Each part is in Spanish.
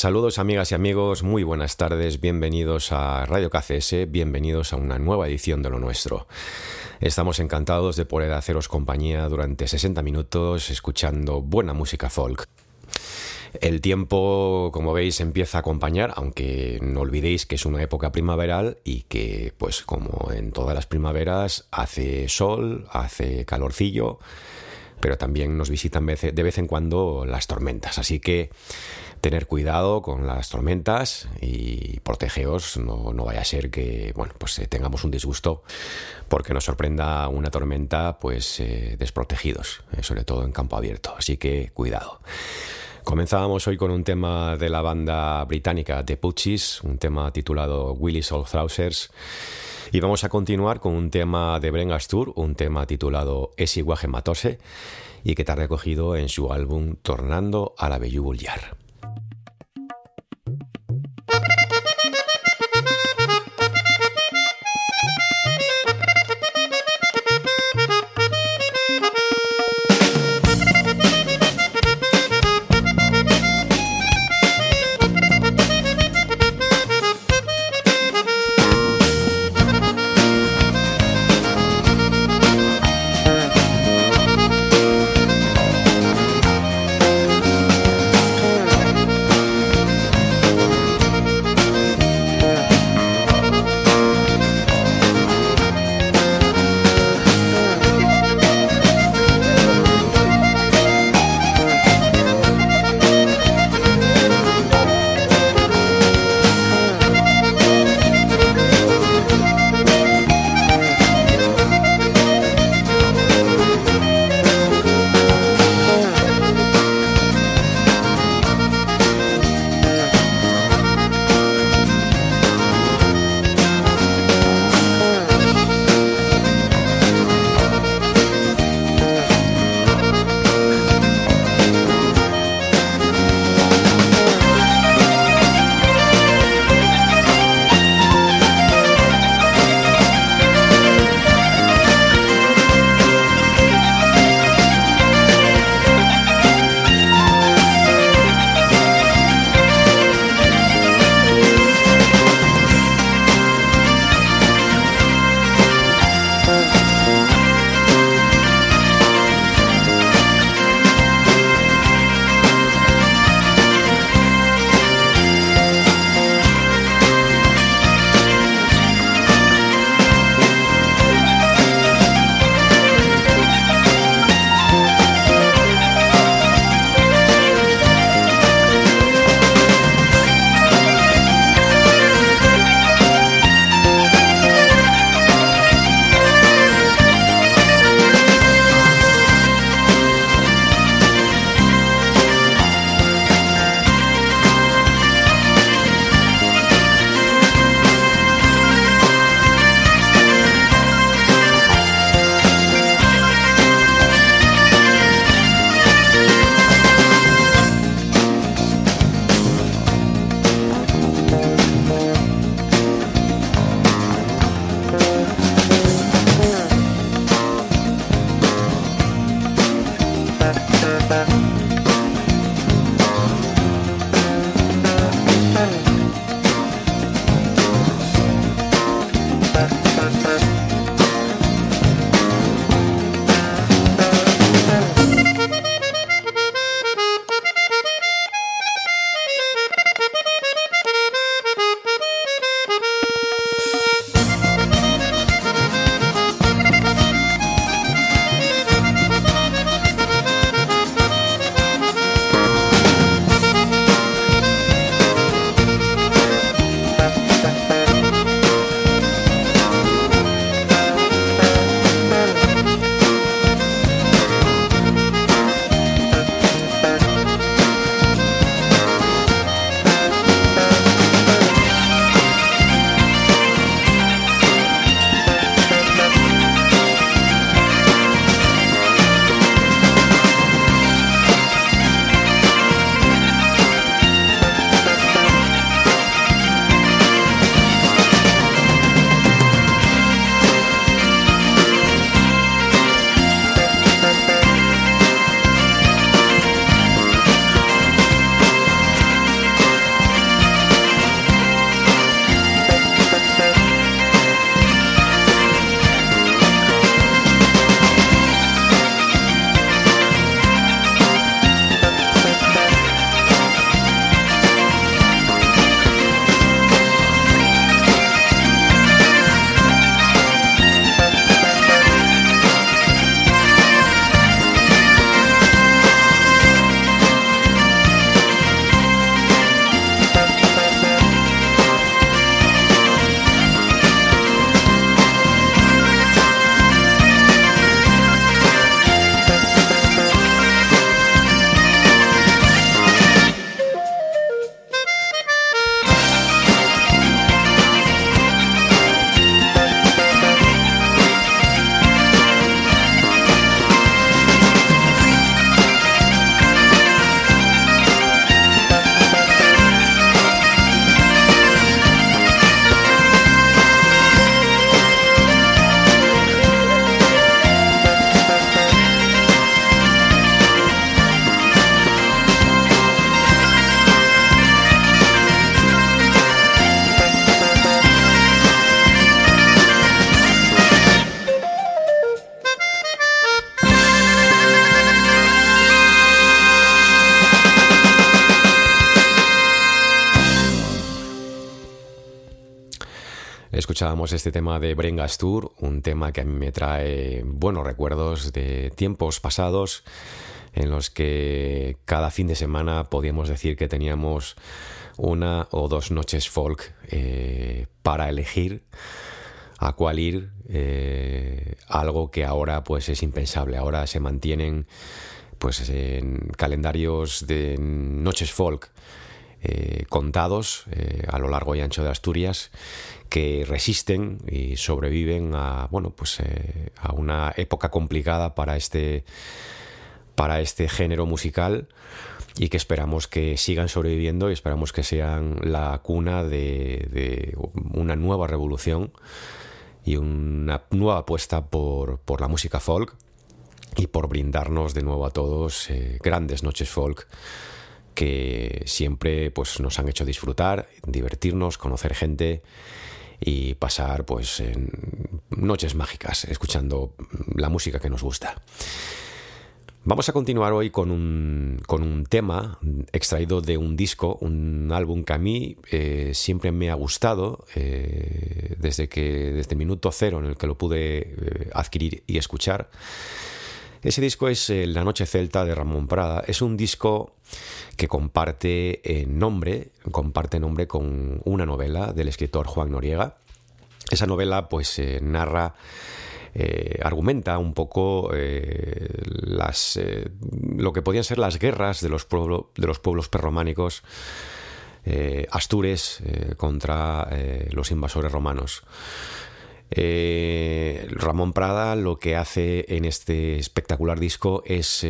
Saludos amigas y amigos, muy buenas tardes, bienvenidos a Radio KCS, bienvenidos a una nueva edición de lo nuestro. Estamos encantados de poder haceros compañía durante 60 minutos escuchando buena música folk. El tiempo, como veis, empieza a acompañar, aunque no olvidéis que es una época primaveral y que, pues como en todas las primaveras, hace sol, hace calorcillo, pero también nos visitan de vez en cuando las tormentas. Así que tener cuidado con las tormentas y protegeos, no, no vaya a ser que bueno, pues eh, tengamos un disgusto porque nos sorprenda una tormenta pues eh, desprotegidos, eh, sobre todo en campo abierto, así que cuidado. Comenzábamos hoy con un tema de la banda británica The Putchis, un tema titulado Willis All Trousers. Y vamos a continuar con un tema de Bren Astur, un tema titulado Esi Matose, y que está recogido en su álbum Tornando a la Bellu Bullar. Este tema de Brengastur, un tema que a mí me trae buenos recuerdos de tiempos pasados en los que cada fin de semana podíamos decir que teníamos una o dos noches folk eh, para elegir a cuál ir, eh, algo que ahora pues es impensable. Ahora se mantienen pues en calendarios de noches folk eh, contados a lo largo y ancho de Asturias que resisten y sobreviven a bueno pues eh, a una época complicada para este para este género musical y que esperamos que sigan sobreviviendo y esperamos que sean la cuna de, una nueva revolución y una nueva apuesta por, por, la música folk y por brindarnos de nuevo a todos grandes noches folk que siempre pues, nos han hecho disfrutar, divertirnos, conocer gente y pasar pues en noches mágicas escuchando la música que nos gusta. Vamos a continuar hoy con un, con un tema extraído de un disco, un álbum que a mí eh, siempre me ha gustado eh, desde que desde el minuto cero en el que lo pude eh, adquirir y escuchar. Ese disco es La Noche Celta de Ramón Prada. Es un disco que comparte eh, nombre, comparte nombre con una novela del escritor Juan Noriega. Esa novela pues eh, narra eh, argumenta un poco las, lo que podían ser las guerras de los, de los pueblos perrománicos astures contra los invasores romanos. Ramón Prada lo que hace en este espectacular disco es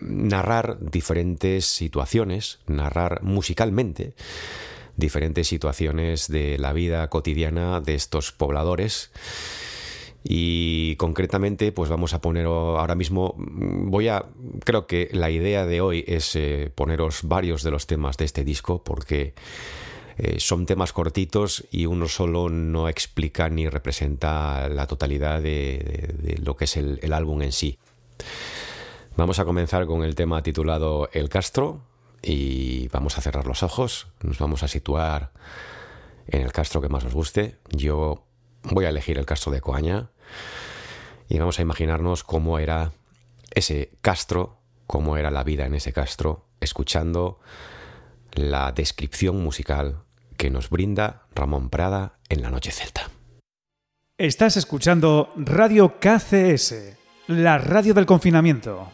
narrar diferentes situaciones, narrar musicalmente diferentes situaciones de la vida cotidiana de estos pobladores. Y concretamente, pues vamos a poner ahora mismo, voy a, creo que la idea de hoy es eh, poneros varios de los temas de este disco, porque eh, son temas cortitos y uno solo no explica ni representa la totalidad de, lo que es el álbum en sí. Vamos a comenzar con el tema titulado El Castro y vamos a cerrar los ojos, nos vamos a situar en el castro que más os guste. Yo voy a elegir el castro de Coaña y vamos a imaginarnos cómo era ese castro, cómo era la vida en ese castro, escuchando la descripción musical que nos brinda Ramón Prada en la noche celta. Estás escuchando Radio KCS, la radio del confinamiento.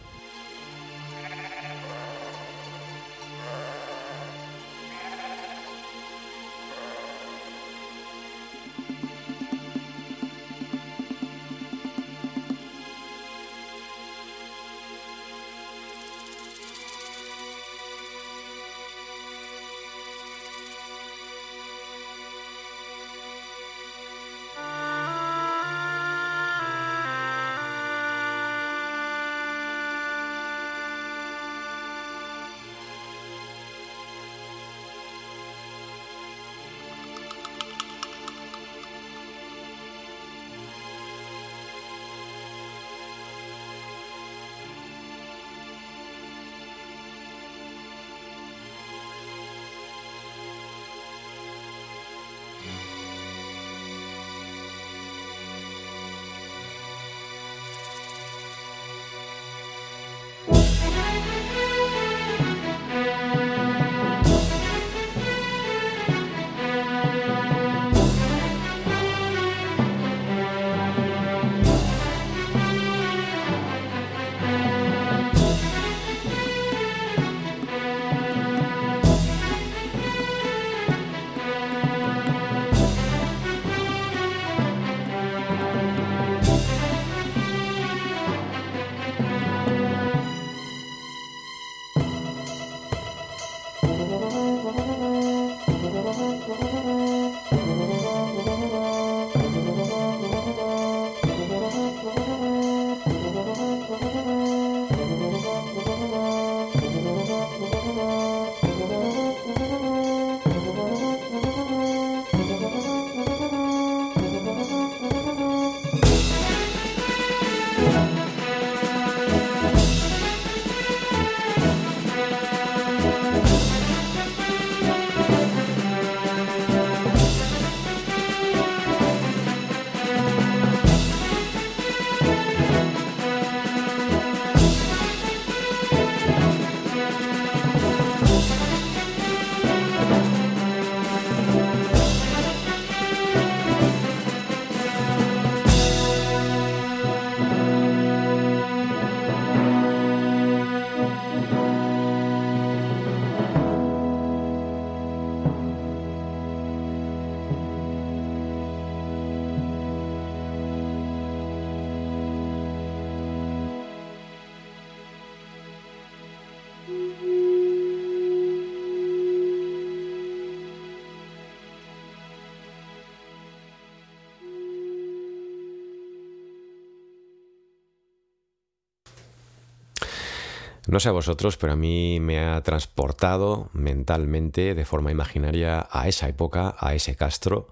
No sé a vosotros, pero a mí me ha transportado mentalmente, de forma imaginaria, a esa época, a ese Castro.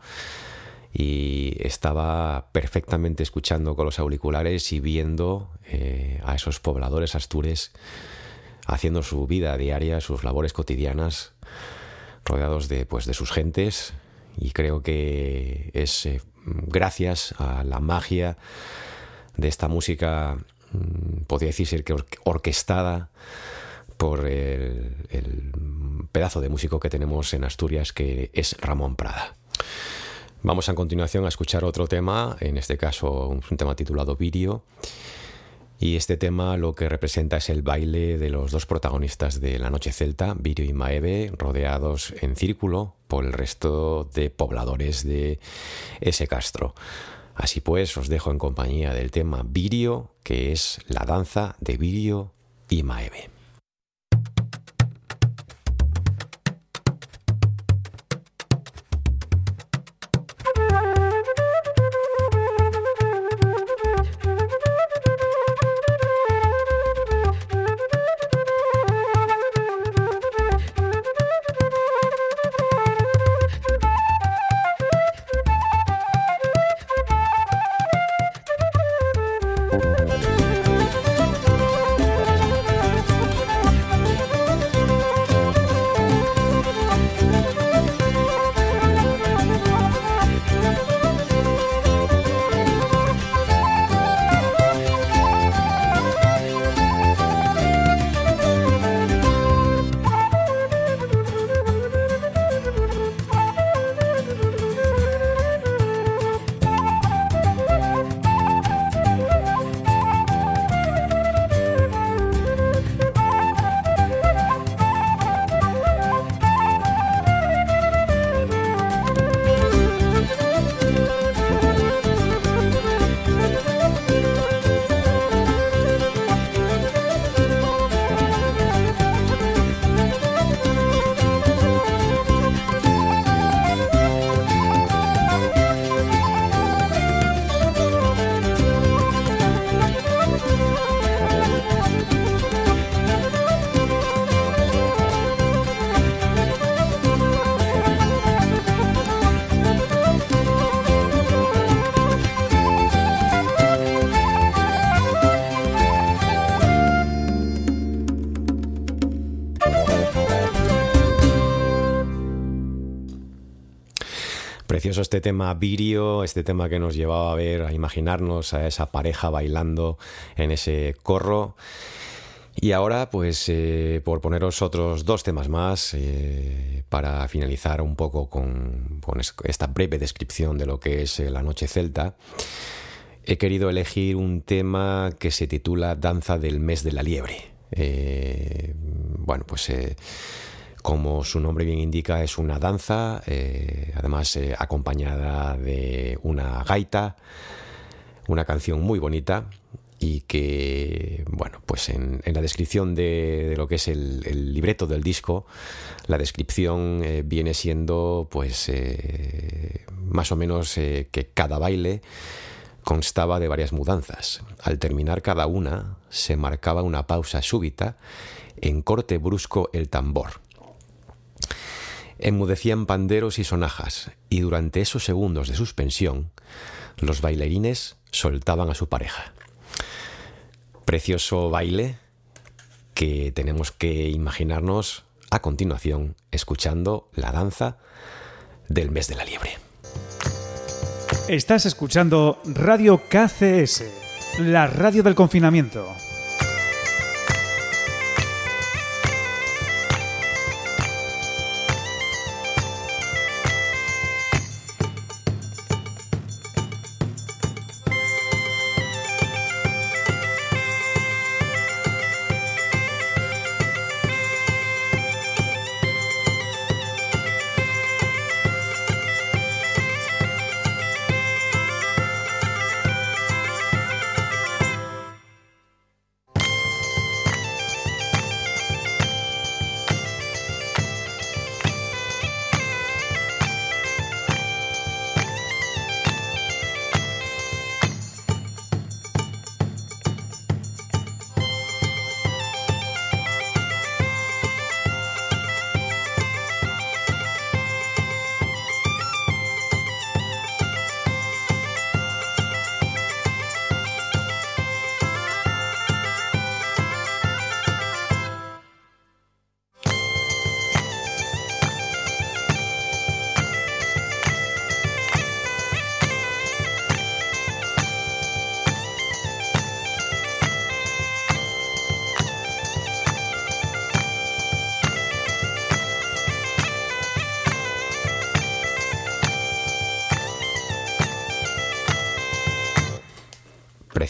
Y estaba perfectamente escuchando con los auriculares y viendo eh, a esos pobladores astures haciendo su vida diaria, sus labores cotidianas, rodeados de, pues, de sus gentes. Y creo que es eh, gracias a la magia de esta música podría decirse que orquestada por el, pedazo de músico que tenemos en Asturias que es Ramón Prada. Vamos a continuación a escuchar otro tema, en este caso un tema titulado Virio. Y este tema lo que representa es el baile de los dos protagonistas de La Noche Celta, Virio y Maeve, rodeados en círculo por el resto de pobladores de ese castro. Así pues, os dejo en compañía del tema Virio, que es la danza de Virio y Maeve. Precioso este tema virio, este tema que nos llevaba a ver, a imaginarnos a esa pareja bailando en ese corro. Y ahora, pues, eh, por poneros otros dos temas más, eh, para finalizar un poco con, esta breve descripción de lo que es eh, la noche celta, he querido elegir un tema que se titula Danza del mes de la liebre. bueno, pues como su nombre bien indica, es una danza, eh, además eh, acompañada de una gaita, una canción muy bonita y que, bueno, pues en, la descripción de, lo que es el, libreto del disco, la descripción eh, viene siendo, pues, más o menos que cada baile constaba de varias mudanzas. Al terminar cada una, se marcaba una pausa súbita, en corte brusco el tambor Enmudecían panderos y sonajas, y durante esos segundos de suspensión, los bailarines soltaban a su pareja. Precioso baile que tenemos que imaginarnos a continuación escuchando la danza del mes de la liebre. Estás escuchando Radio KCS, la radio del confinamiento.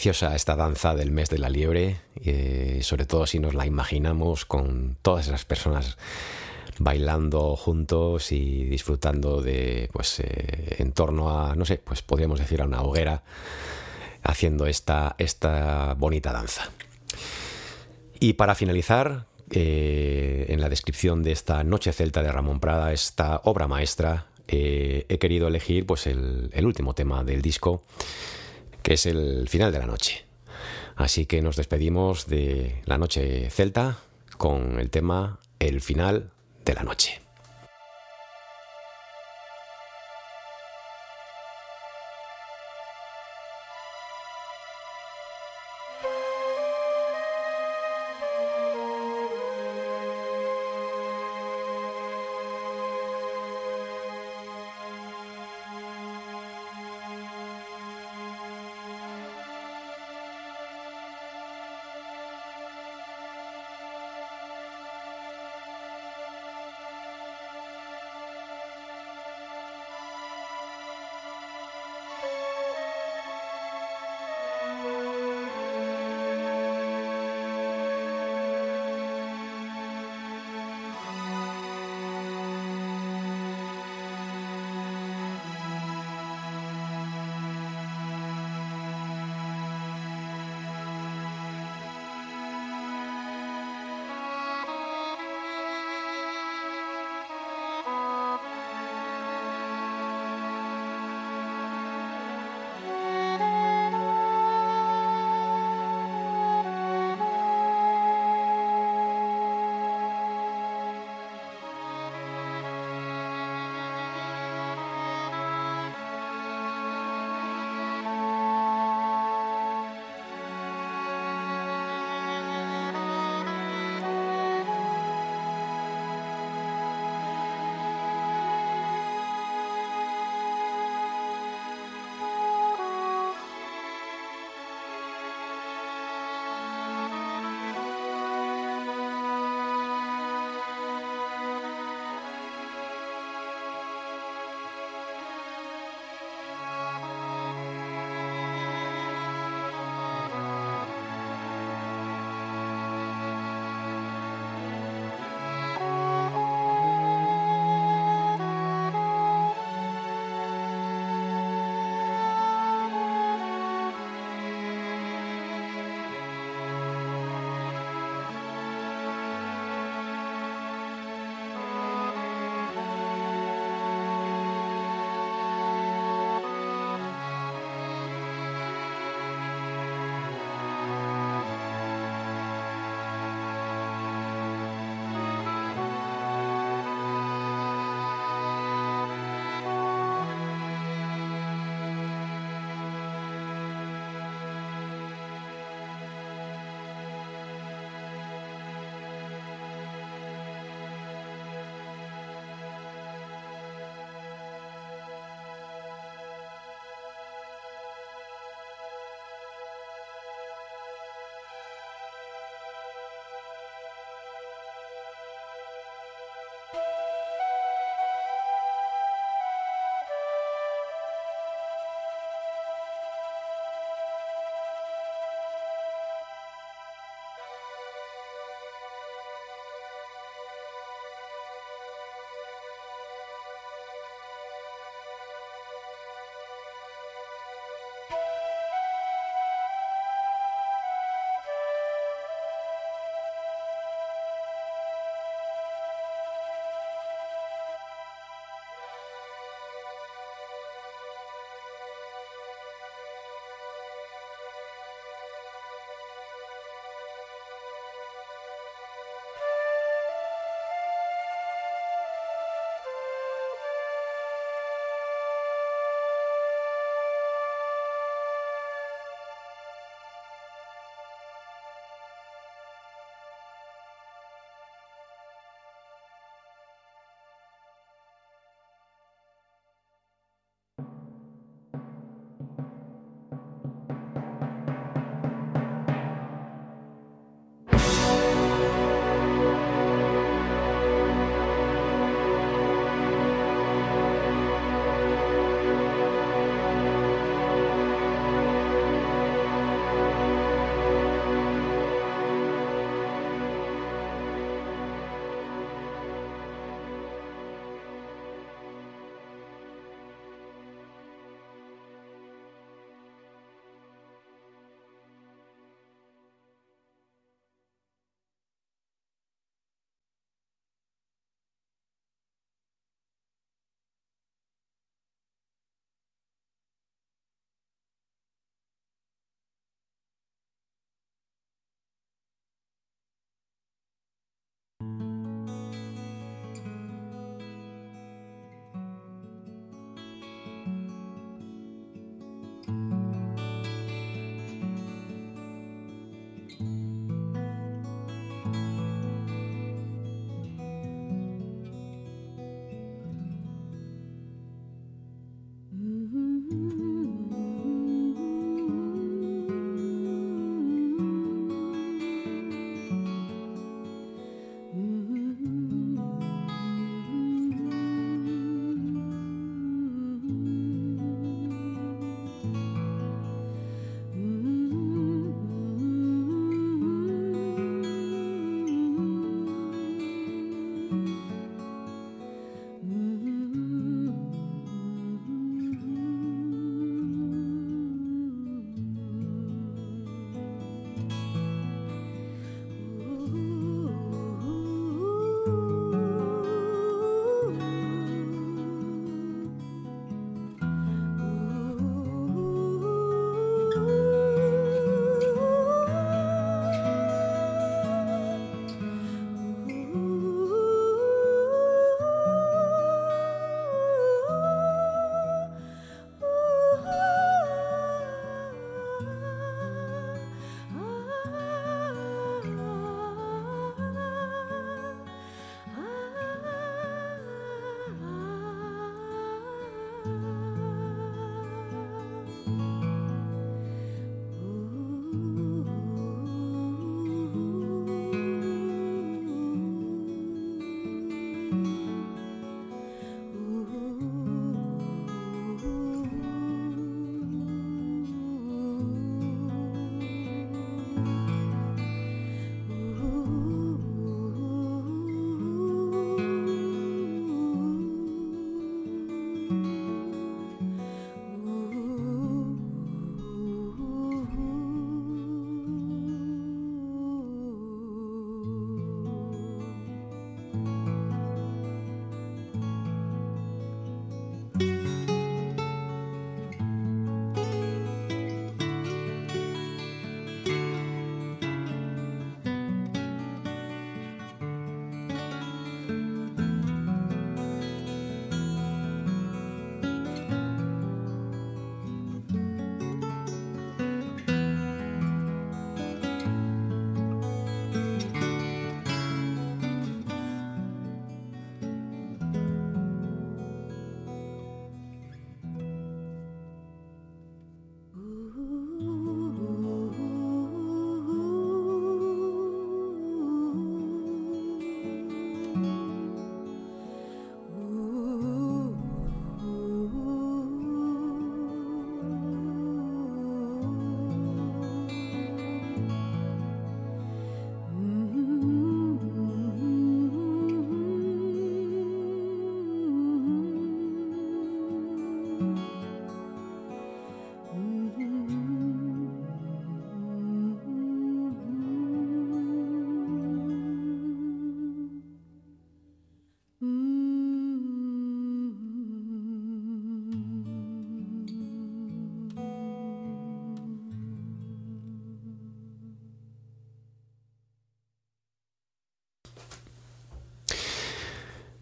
Esta danza del mes de la liebre, eh, sobre todo si nos la imaginamos con todas esas personas bailando juntos y disfrutando de, pues, eh, en torno a, no sé, pues podríamos decir a una hoguera, haciendo esta, esta bonita danza. Y para finalizar, eh, en la descripción de esta Noche Celta de Ramón Prada, esta obra maestra, he querido elegir pues el último tema del disco que es el final de la noche. Así que nos despedimos de la noche celta con el tema El final de la noche.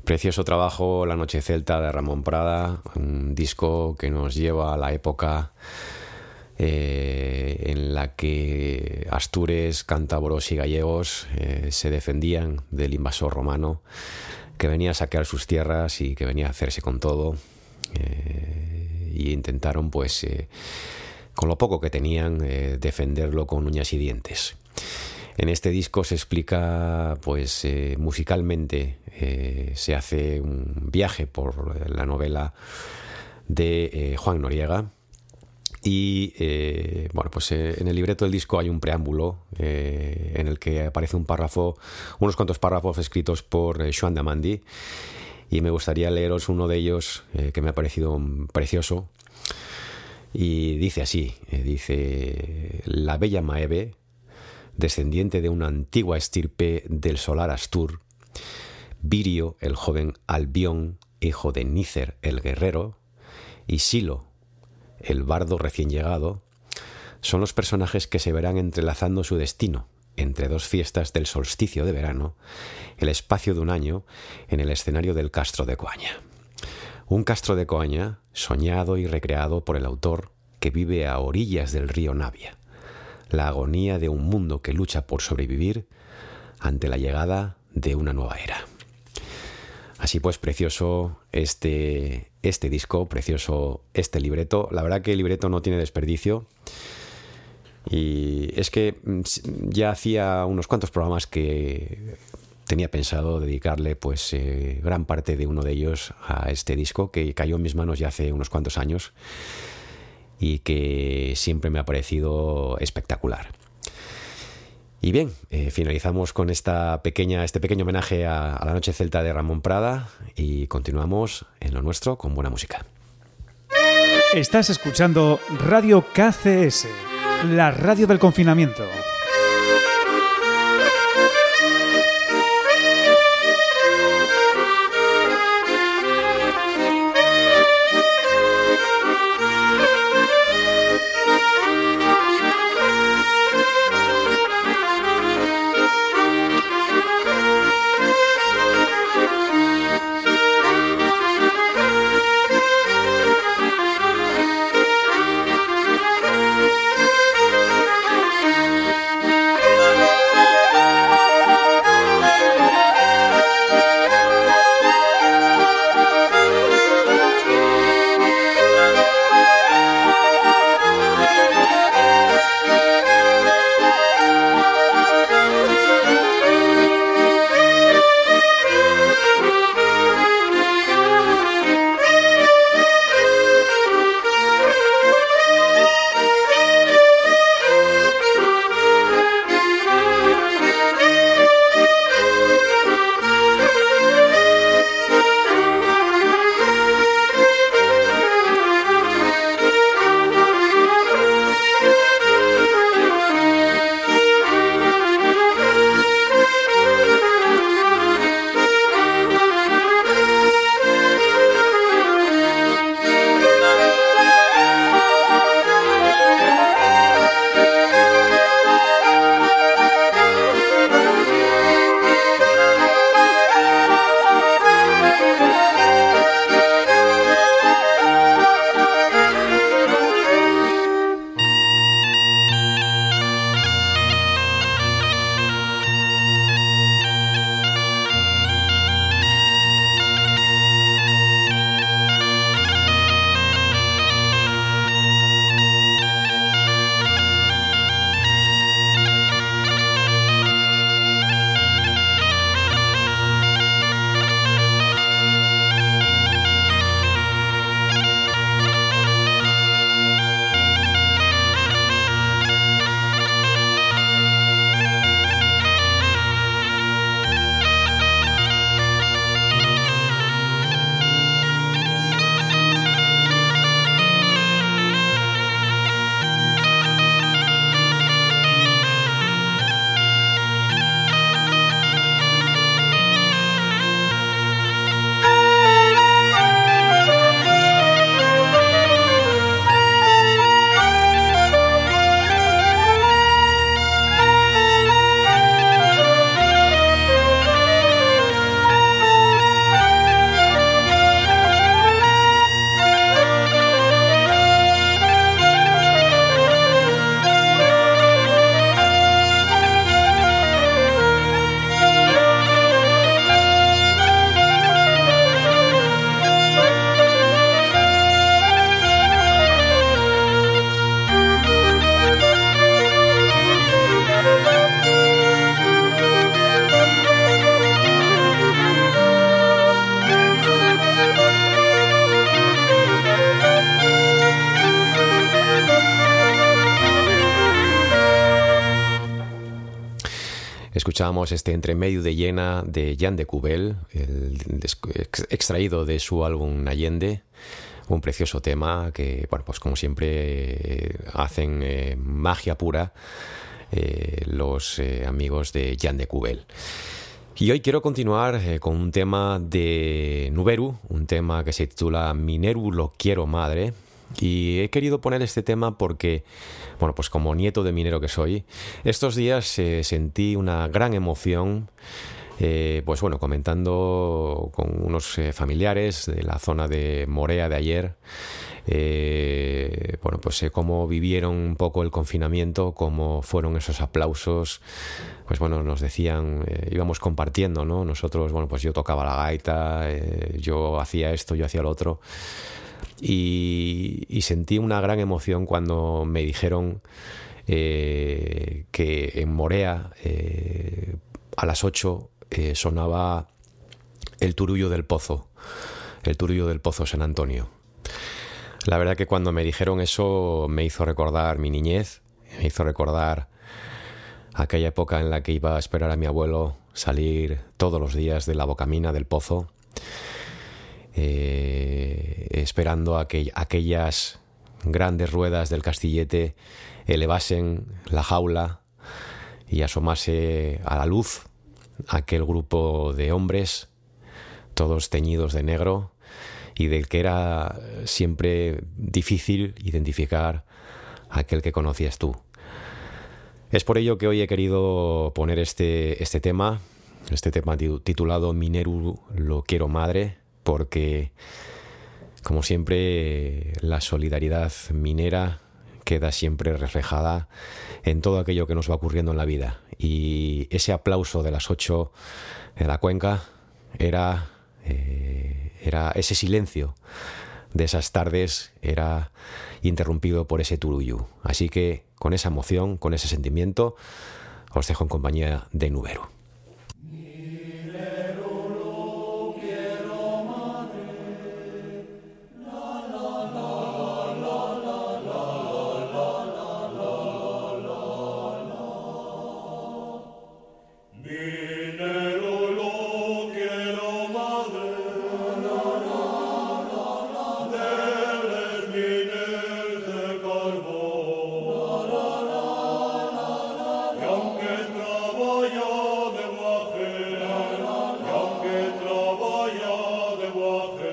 Precioso trabajo La Noche Celta de Ramón Prada, un disco que nos lleva a la época eh, en la que Astures, cántabros y gallegos eh, se defendían del invasor romano que venía a saquear sus tierras y que venía a hacerse con todo. Eh, y intentaron, pues, con lo poco que tenían, defenderlo con uñas y dientes. En este disco se explica, pues, musicalmente, se hace un viaje por la novela de Juan Noriega, y eh, bueno, pues eh, en el libreto del disco hay un preámbulo eh, en el que aparece un párrafo, unos cuantos párrafos escritos por Joan Damandi. Y me gustaría leeros uno de ellos que me ha parecido precioso. Y dice así: dice, La bella Maeve, descendiente de una antigua estirpe del solar Astur, Virio, el joven Albión, hijo de Nícer el guerrero, y Silo, el bardo recién llegado, son los personajes que se verán entrelazando su destino entre dos fiestas del solsticio de verano, el espacio de un año, en el escenario del Castro de Coaña. Un Castro de Coaña soñado y recreado por el autor que vive a orillas del río Navia, la agonía de un mundo que lucha por sobrevivir ante la llegada de una nueva era. Así pues, precioso este, este disco, precioso este libreto. La verdad que el libreto no tiene desperdicio. Y es que mm, ya hacía unos cuantos programas que tenía pensado dedicarle pues eh, gran parte de uno de ellos a este disco que cayó en mis manos ya hace unos cuantos años y que siempre me ha parecido espectacular. Y bien, eh, finalizamos con esta pequeña, este pequeño homenaje a, la Noche Celta de Ramón Prada y continuamos en lo nuestro con buena música. Estás escuchando Radio KCS, la radio del confinamiento. Escuchábamos este entremedio de llena de Jan de Cubel, extraído de su álbum Allende, un precioso tema que, bueno, pues como siempre hacen eh, magia pura eh, los eh, amigos de Jan de Cubel. Y hoy quiero continuar con un tema de Nuberu, un tema que se titula Mineru lo quiero madre, y he querido poner este tema porque, bueno, pues como nieto de minero que soy, estos días eh, sentí una gran emoción. Eh, pues bueno, comentando con unos eh, familiares de la zona de Morea de ayer, bueno, pues cómo vivieron un poco el confinamiento, cómo fueron esos aplausos, pues bueno, nos decían, íbamos compartiendo, ¿no? Nosotros, bueno, pues yo tocaba la gaita, yo hacía esto, yo hacía lo otro. Y, sentí una gran emoción cuando me dijeron eh, que en Morea eh, a las 8 eh, sonaba el turullo del pozo, el turullo del pozo San Antonio. La verdad que cuando me dijeron eso me hizo recordar mi niñez, me hizo recordar aquella época en la que iba a esperar a mi abuelo salir todos los días de la bocamina del pozo eh, esperando a que aquellas grandes ruedas del castillete elevasen la jaula y asomase a la luz aquel grupo de hombres, todos teñidos de negro, y del que era siempre difícil identificar aquel que conocías tú. Es por ello que hoy he querido poner este, este tema, este tema titulado Mineru lo quiero madre, porque, como siempre, la solidaridad minera queda siempre reflejada en todo aquello que nos va ocurriendo en la vida. Y ese aplauso de las ocho en la cuenca era, eh, era ese silencio de esas tardes era interrumpido por ese turullu. Así que con esa emoción, con ese sentimiento, os dejo en compañía de Nubero. water.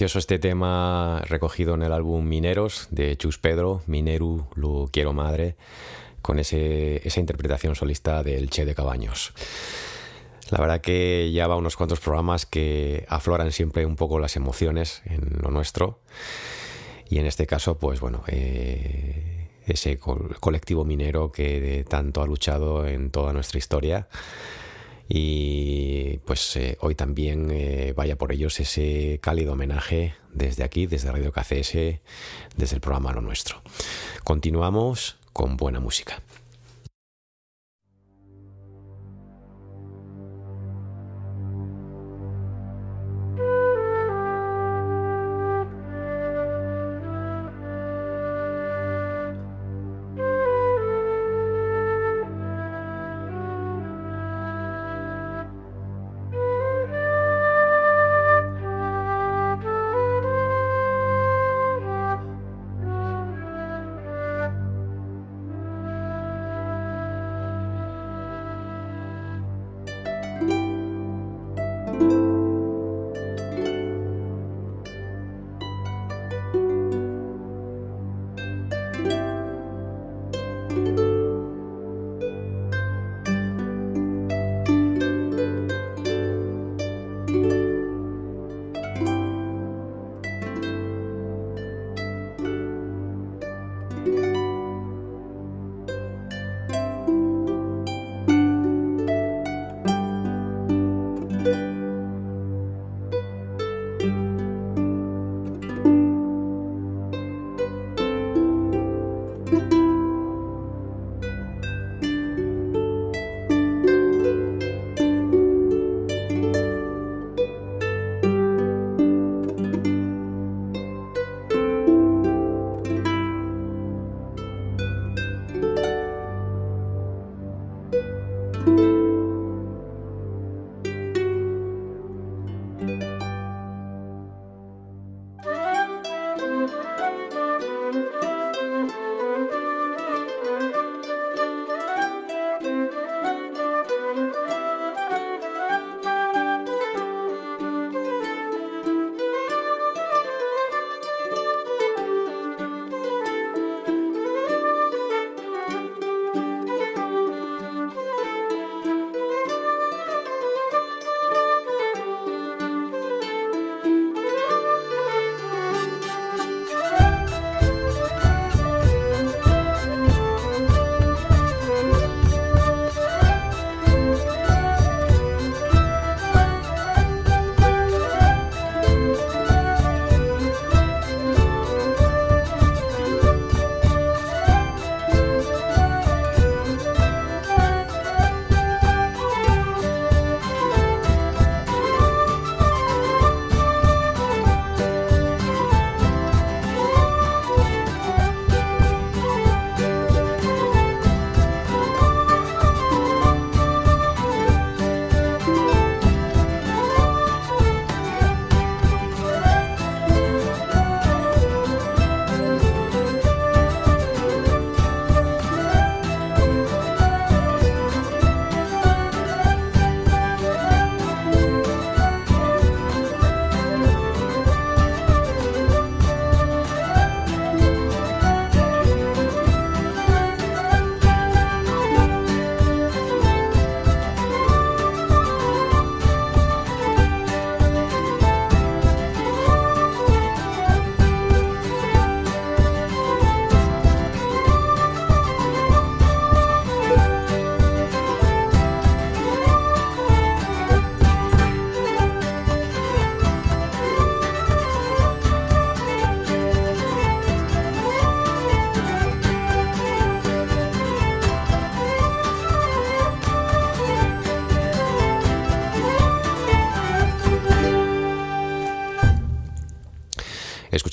Precioso este tema recogido en el álbum Mineros de Chus Pedro, Mineru, lo quiero madre, con ese, esa interpretación solista del Che de Cabaños. La verdad que ya va unos cuantos programas que afloran siempre un poco las emociones en lo nuestro. Y en este caso, pues bueno, eh, ese colectivo minero que tanto ha luchado en toda nuestra historia y pues eh, hoy también eh, vaya por ellos ese cálido homenaje desde aquí, desde Radio KCS, desde el programa Lo Nuestro. Continuamos con buena música.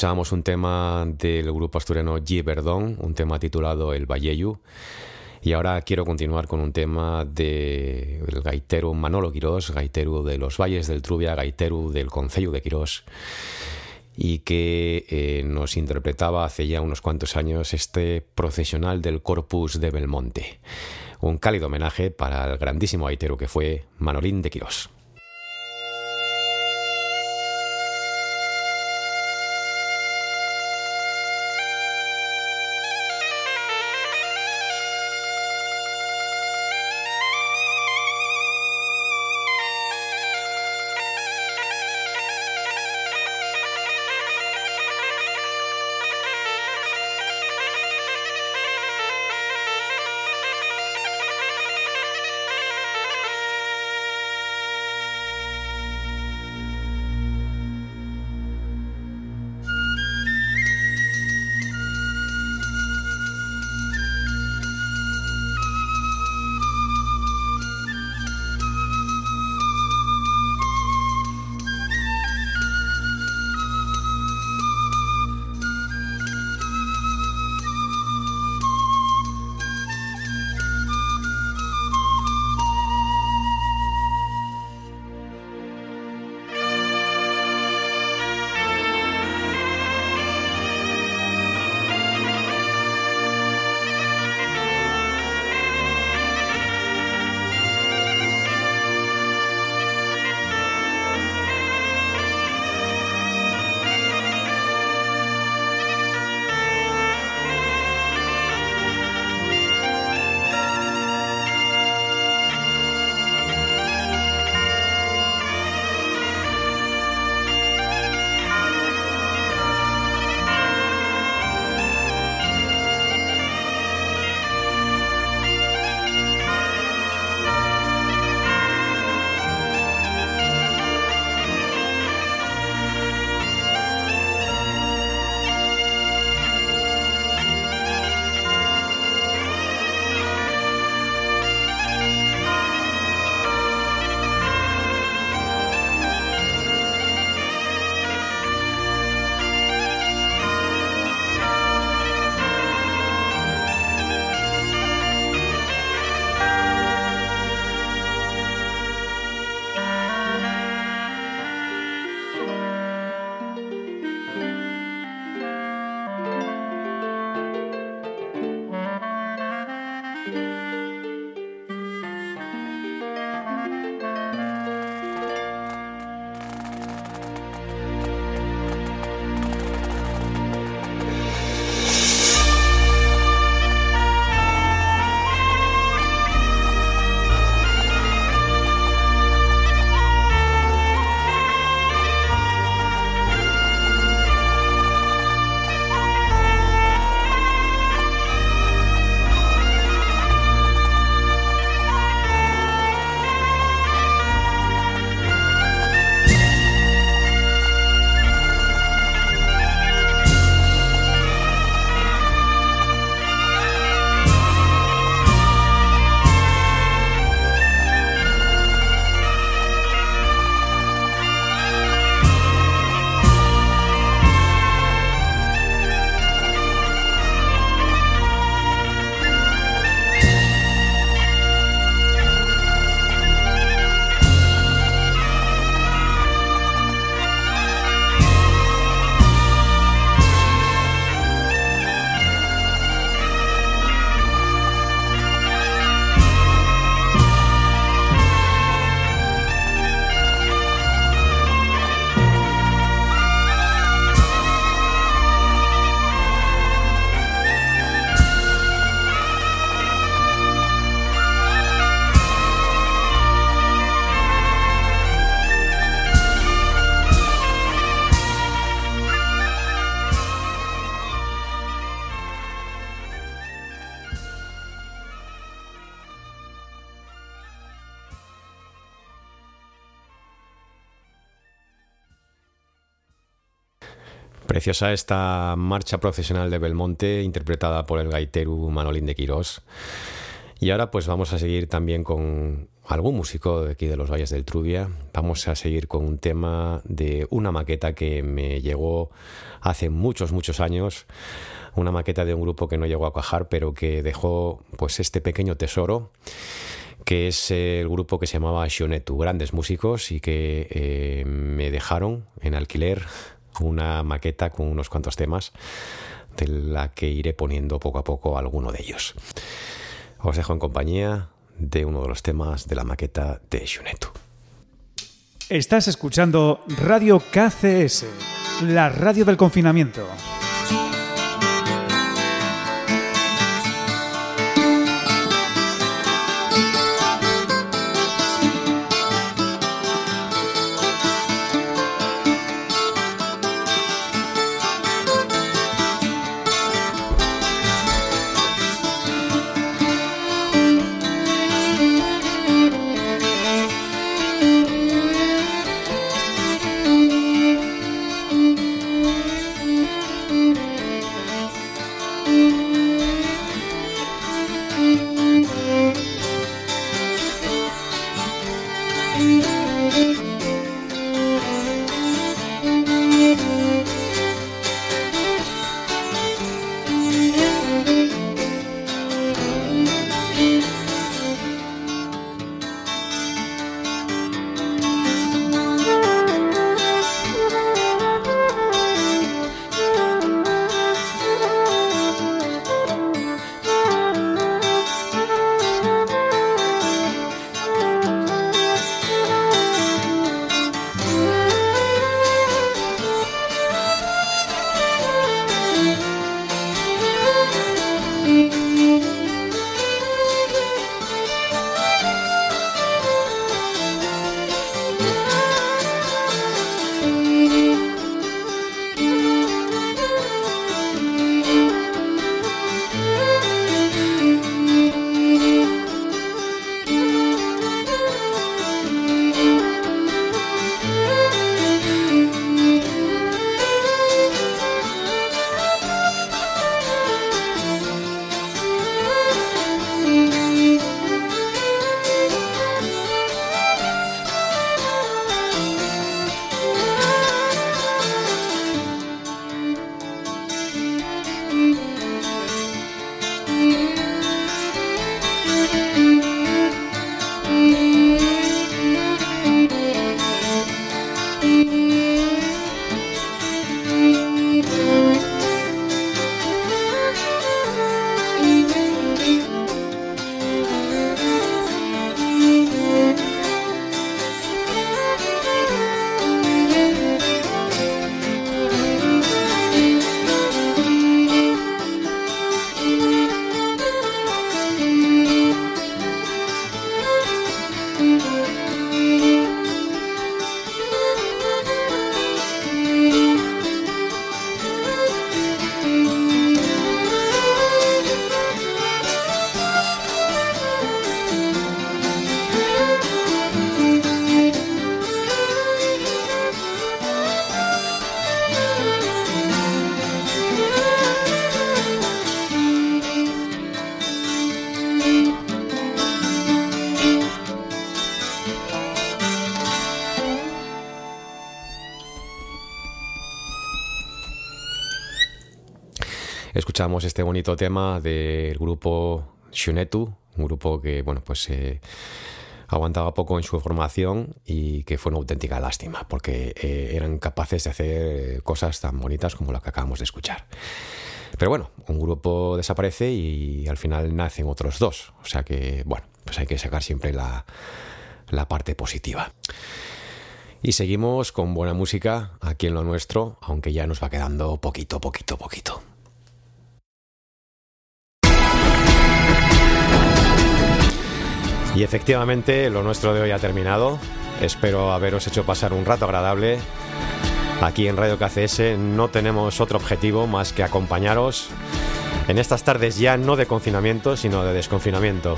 Escuchábamos un tema del grupo asturiano G. Verdón, un tema titulado El Valleyu. Y ahora quiero continuar con un tema del gaitero Manolo Quirós, gaitero de los Valles del Trubia, gaitero del Concello de Quirós, y que eh, nos interpretaba hace ya unos cuantos años este procesional del Corpus de Belmonte. Un cálido homenaje para el grandísimo gaitero que fue Manolín de Quirós. Preciosa esta marcha profesional de Belmonte interpretada por el gaiteru Manolín de Quirós. Y ahora pues vamos a seguir también con algún músico de aquí de los Valles del Trubia. Vamos a seguir con un tema de una maqueta que me llegó hace muchos, muchos años. Una maqueta de un grupo que no llegó a cuajar, pero que dejó pues este pequeño tesoro que es el grupo que se llamaba Shionetu, grandes músicos y que eh, me dejaron en alquiler una maqueta con unos cuantos temas de la que iré poniendo poco a poco alguno de ellos. Os dejo en compañía de uno de los temas de la maqueta de Shunetu. Estás escuchando Radio KCS, la radio del confinamiento. Escuchamos este bonito tema del grupo Shunetu, un grupo que, bueno, pues eh, aguantaba poco en su formación y que fue una auténtica lástima, porque eh, eran capaces de hacer cosas tan bonitas como la que acabamos de escuchar. Pero bueno, un grupo desaparece y al final nacen otros dos. O sea que, bueno, pues hay que sacar siempre la, la parte positiva. Y seguimos con buena música aquí en lo nuestro, aunque ya nos va quedando poquito, poquito, poquito. Y efectivamente, lo nuestro de hoy ha terminado. Espero haberos hecho pasar un rato agradable. Aquí en Radio KCS no tenemos otro objetivo más que acompañaros en estas tardes ya no de confinamiento, sino de desconfinamiento.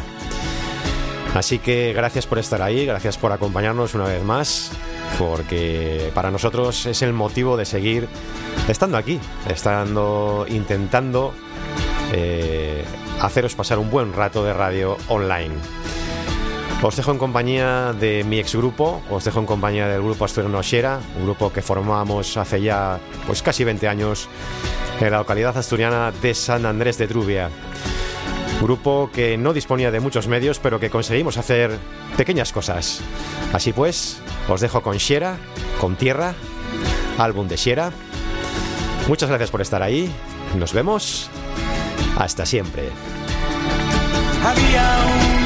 Así que gracias por estar ahí, gracias por acompañarnos una vez más, porque para nosotros es el motivo de seguir estando aquí, estando intentando eh, haceros pasar un buen rato de radio online. Os dejo en compañía de mi ex grupo, os dejo en compañía del grupo Asturiano Xera, un grupo que formamos hace ya pues casi 20 años en la localidad asturiana de San Andrés de Trubia. Grupo que no disponía de muchos medios, pero que conseguimos hacer pequeñas cosas. Así pues, os dejo con Xera, con Tierra, álbum de Xera. Muchas gracias por estar ahí. Nos vemos. Hasta siempre. Había un